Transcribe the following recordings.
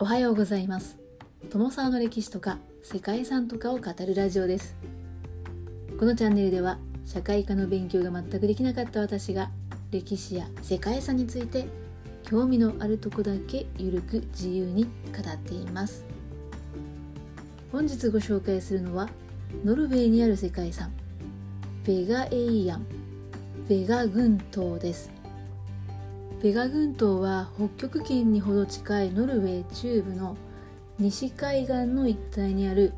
おはようございます。友沢の歴史とか世界遺産とかを語るラジオです。このチャンネルでは社会科の勉強が全くできなかった私が歴史や世界遺産について興味のあるとこだけゆるく自由に語っています。本日ご紹介するのはノルウェーにある世界遺産ベガエイアンベガ群島です。ベガ群島は北極圏にほど近いノルウェー中部の西海岸の一帯にある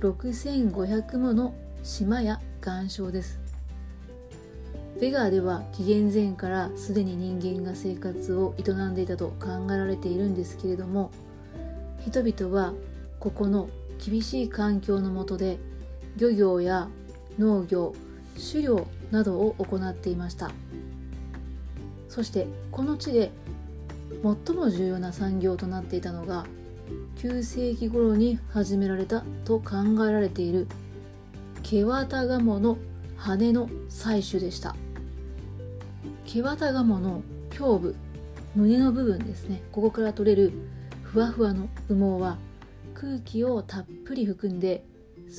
6500もの島や岩礁です。ベガーでは紀元前からすでに人間が生活を営んでいたと考えられているんですけれども人々はここの厳しい環境の下で漁業や農業狩猟などを行っていました。そしてこの地で最も重要な産業となっていたのが9世紀頃に始められたと考えられているケワタガモの羽の採取でした。ケワタガモの胸部胸の部分ですね。ここから取れるふわふわの羽毛は空気をたっぷり含んで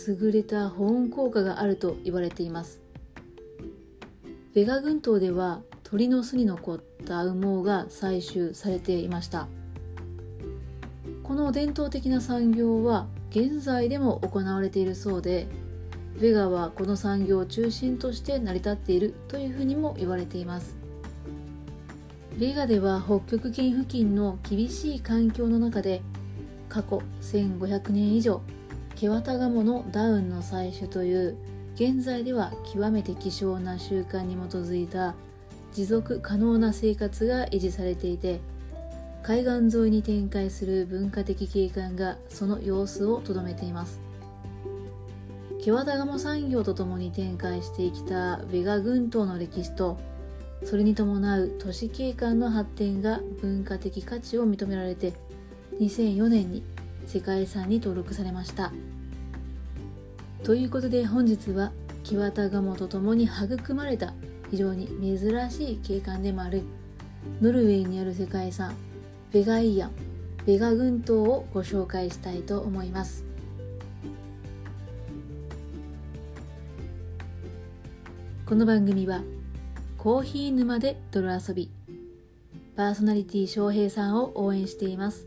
優れた保温効果があると言われています。ベガ群島では鳥の巣に残った羽毛が採集されていました。この伝統的な産業は現在でも行われているそうでベガはこの産業を中心として成り立っているというふうにも言われています。ベガでは北極圏付近の厳しい環境の中で過去1500年以上ケワタガモのダウンの採取という現在では極めて希少な習慣に基づいた持続可能な生活が維持されていて海岸沿いに展開する文化的景観がその様子をとどめています。ケワタガモ産業とともに展開してきたベガ群島の歴史とそれに伴う都市景観の発展が文化的価値を認められて2004年に世界遺産に登録されました。ということで本日はキワタガモとともに育まれた非常に珍しい景観でもあるノルウェーにある世界遺産ベガイアンベガ群島をご紹介したいと思います。この番組はコーヒー沼で泥遊びパーソナリティ翔平さんを応援しています。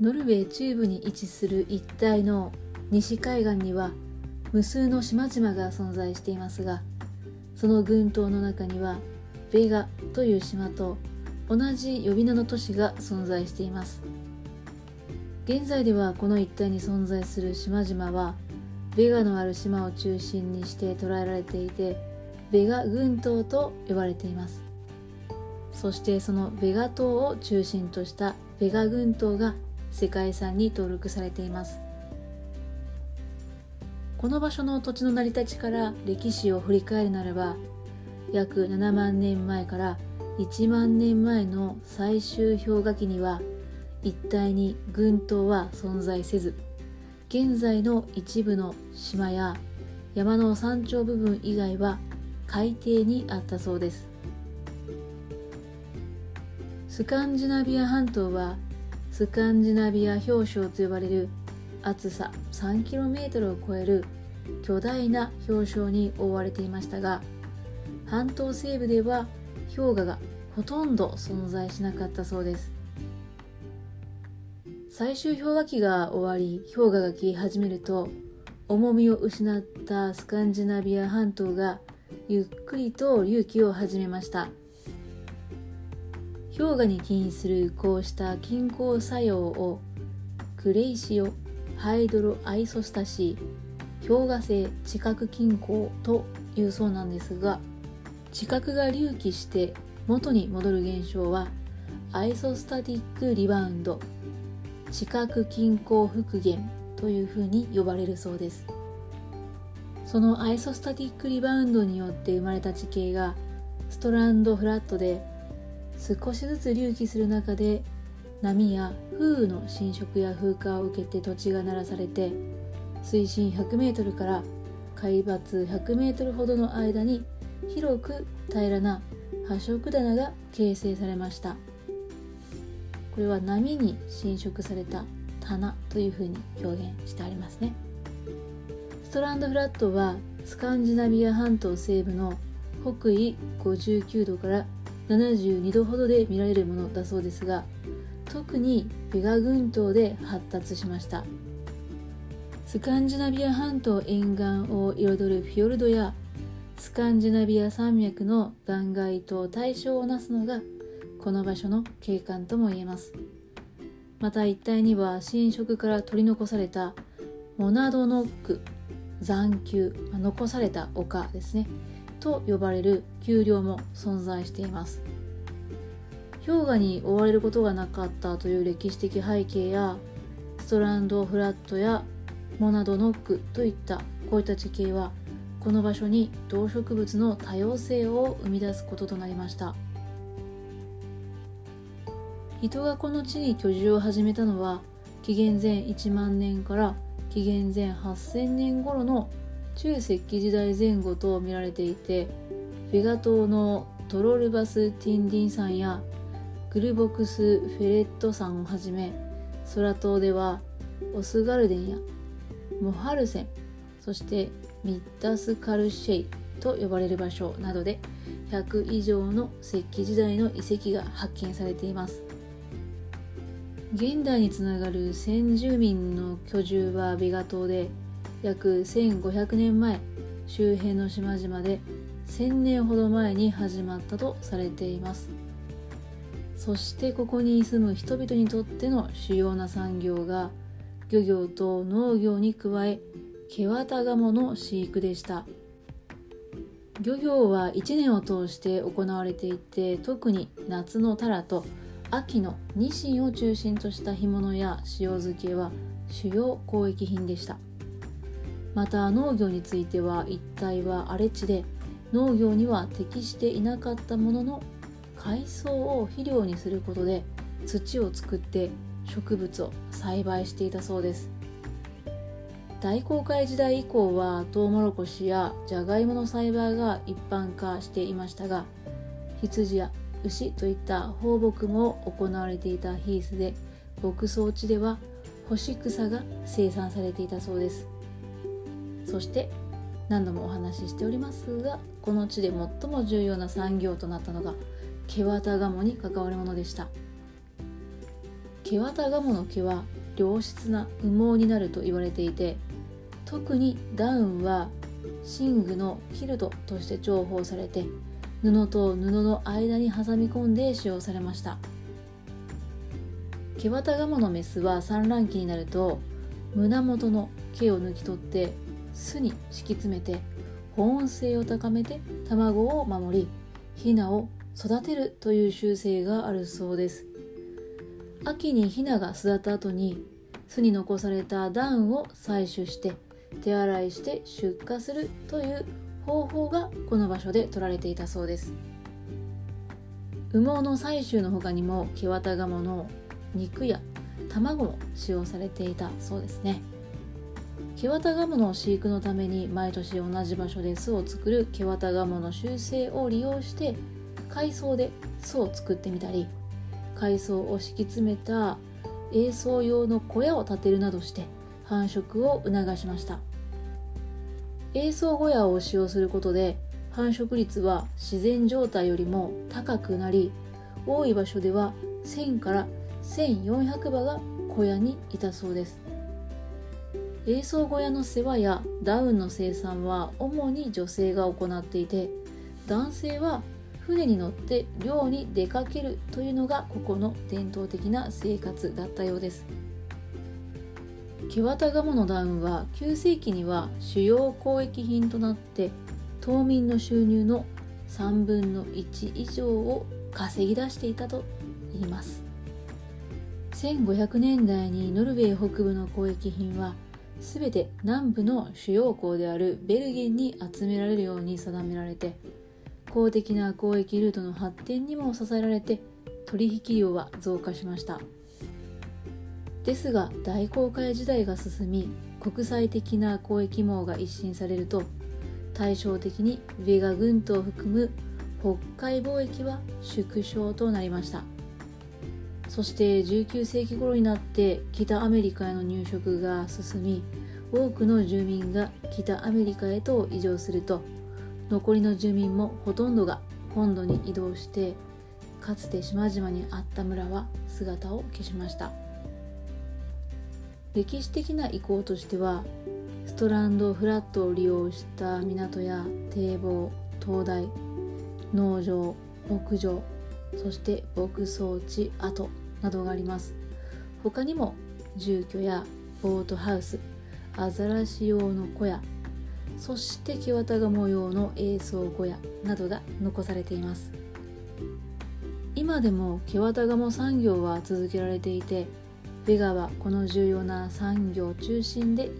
ノルウェー中部に位置する一帯の西海岸には無数の島々が存在していますがその群島の中にはベガという島と同じ呼び名の都市が存在しています。現在ではこの一帯に存在する島々はベガのある島を中心にして捉えられていてベガ群島と呼ばれています。そしてそのベガ島を中心としたベガ群島が世界遺産に登録されています。この場所の土地の成り立ちから歴史を振り返るならば約7万年前から1万年前の最終氷河期には一帯に群島は存在せず現在の一部の島や山の山頂部分以外は海底にあったそうです。スカンジナビア半島はスカンジナビア氷床と呼ばれる厚さ 3km を超える巨大な氷床に覆われていましたが半島西部では氷河がほとんど存在しなかったそうです。最終氷河期が終わり氷河が消え始めると重みを失ったスカンジナビア半島がゆっくりと隆起を始めました。氷河に起因するこうした均衡作用をクレイシオハイドロアイソスタシー氷河性地殻均衡というそうなんですが地殻が隆起して元に戻る現象はアイソスタティックリバウンド地殻均衡復元というふうに呼ばれるそうです。そのアイソスタティックリバウンドによって生まれた地形がストランドフラットで少しずつ隆起する中で波や風雨の侵食や風化を受けて土地が鳴らされて水深 100m から海抜 100m ほどの間に広く平らな破色棚が形成されました。これは波に侵食された棚というふうに表現してありますね。ストランドフラットはスカンジナビア半島西部の北緯59度から72度ほどで見られるものだそうですが特にベガ群島で発達しました。スカンジナビア半島沿岸を彩るフィヨルドやスカンジナビア山脈の断崖と対象をなすのがこの場所の景観とも言えます。また一帯には侵食から取り残されたモナドノック残丘残された丘ですね。と呼ばれる丘陵も存在しています。氷河に覆われることがなかったという歴史的背景やストランドフラットやモナドノックといったこういった地形はこの場所に動植物の多様性を生み出すこととなりました。人がこの地に居住を始めたのは紀元前1万年から紀元前8000年頃の中石器時代前後と見られていてベガ島のトロルバス・ティンディン山やグルボクス・フェレット山をはじめ空島ではオスガルデンやモハルセンそしてミッダスカルシェイと呼ばれる場所などで100以上の石器時代の遺跡が発見されています現代につながる先住民の居住はビガ島で約1500年前周辺の島々で1000年ほど前に始まったとされていますそしてここに住む人々にとっての主要な産業が漁業と農業に加えケワタガモの飼育でした。漁業は1年を通して行われていて特に夏のタラと秋のニシンを中心とした干物や塩漬けは主要交易品でした。また農業については一帯は荒れ地で農業には適していなかったものの海藻を肥料にすることで土を作って植物を栽培していたそうです。大航海時代以降はトウモロコシやジャガイモの栽培が一般化していましたが羊や牛といった放牧も行われていたヒースで牧草地では干し草が生産されていたそうです。そして何度もお話ししておりますがこの地で最も重要な産業となったのがケワタガモに関わるものでした。ケワタガモの毛は良質な羽毛になると言われていて特にダウンは寝具のキルトとして重宝されて布と布の間に挟み込んで使用されました。毛綿ガモのメスは産卵期になると胸元の毛を抜き取って巣に敷き詰めて保温性を高めて卵を守りヒナを育てるという習性があるそうです。秋にヒナが巣立った後に巣に残されたダウンを採取して手洗いして出荷するという方法がこの場所で取られていたそうです。羽毛の採集の他にもケワタガモの肉や卵も使用されていたそうですね。ケワタガモの飼育のために毎年同じ場所で巣を作るケワタガモの習性を利用して海藻で巣を作ってみたり海藻を敷き詰めた営巣用の小屋を建てるなどして繁殖を促しました。営巣小屋を使用することで繁殖率は自然状態よりも高くなり多い場所では1000から1400羽が小屋にいたそうです。営巣小屋の世話やダウンの生産は主に女性が行っていて男性は船に乗って漁に出かけるというのがここの伝統的な生活だったようです。ケワタガモのダウンは9世紀には主要交易品となって島民の収入の3分の1以上を稼ぎ出していたといいます。1500年代にノルウェー北部の交易品は全て南部の主要港であるベルゲンに集められるように定められて公的な交易ルートの発展にも支えられて取引量は増加しました。ですが大航海時代が進み国際的な交易網が一新されると対照的にベガ群島を含む北海貿易は縮小となりました。そして19世紀頃になって北アメリカへの入植が進み多くの住民が北アメリカへと移住すると残りの住民もほとんどが本土に移動してかつて島々にあった村は姿を消しました。歴史的な遺構としてはストランドフラットを利用した港や堤防灯台農場牧場そして牧草地跡などがあります。他にも住居やボートハウスアザラシ用の小屋そして木綿が模様の営巣小屋などが残されています。今でも木綿鴨産業は続けられていてベガはこの重要な産業中心で栄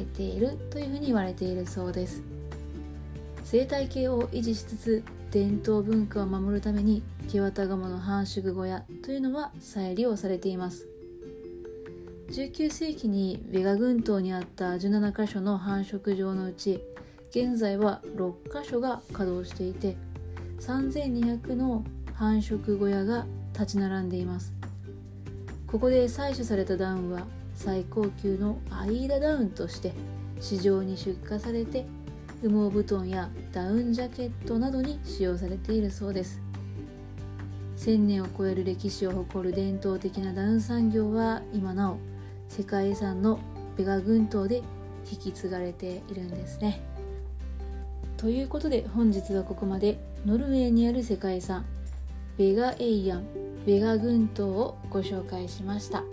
えているというふうに言われているそうです。生態系を維持しつつ伝統文化を守るために木綿鴨の繁殖小屋というのは再利用されています。19世紀にベガ群島にあった17カ所の繁殖場のうち現在は6カ所が稼働していて3200の繁殖小屋が立ち並んでいます。ここで採取されたダウンは最高級のアイーダダウンとして市場に出荷されて羽毛布団やダウンジャケットなどに使用されているそうです。1000年を超える歴史を誇る伝統的なダウン産業は今なお世界遺産のベガ群島で引き継がれているんですね。ということで本日はここまでノルウェーにある世界遺産ベガエイアンベガ群島をご紹介しました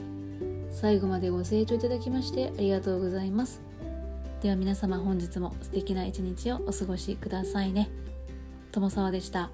最後までご清聴いただきましてありがとうございますでは皆様本日も素敵な一日をお過ごしくださいね友沢でした。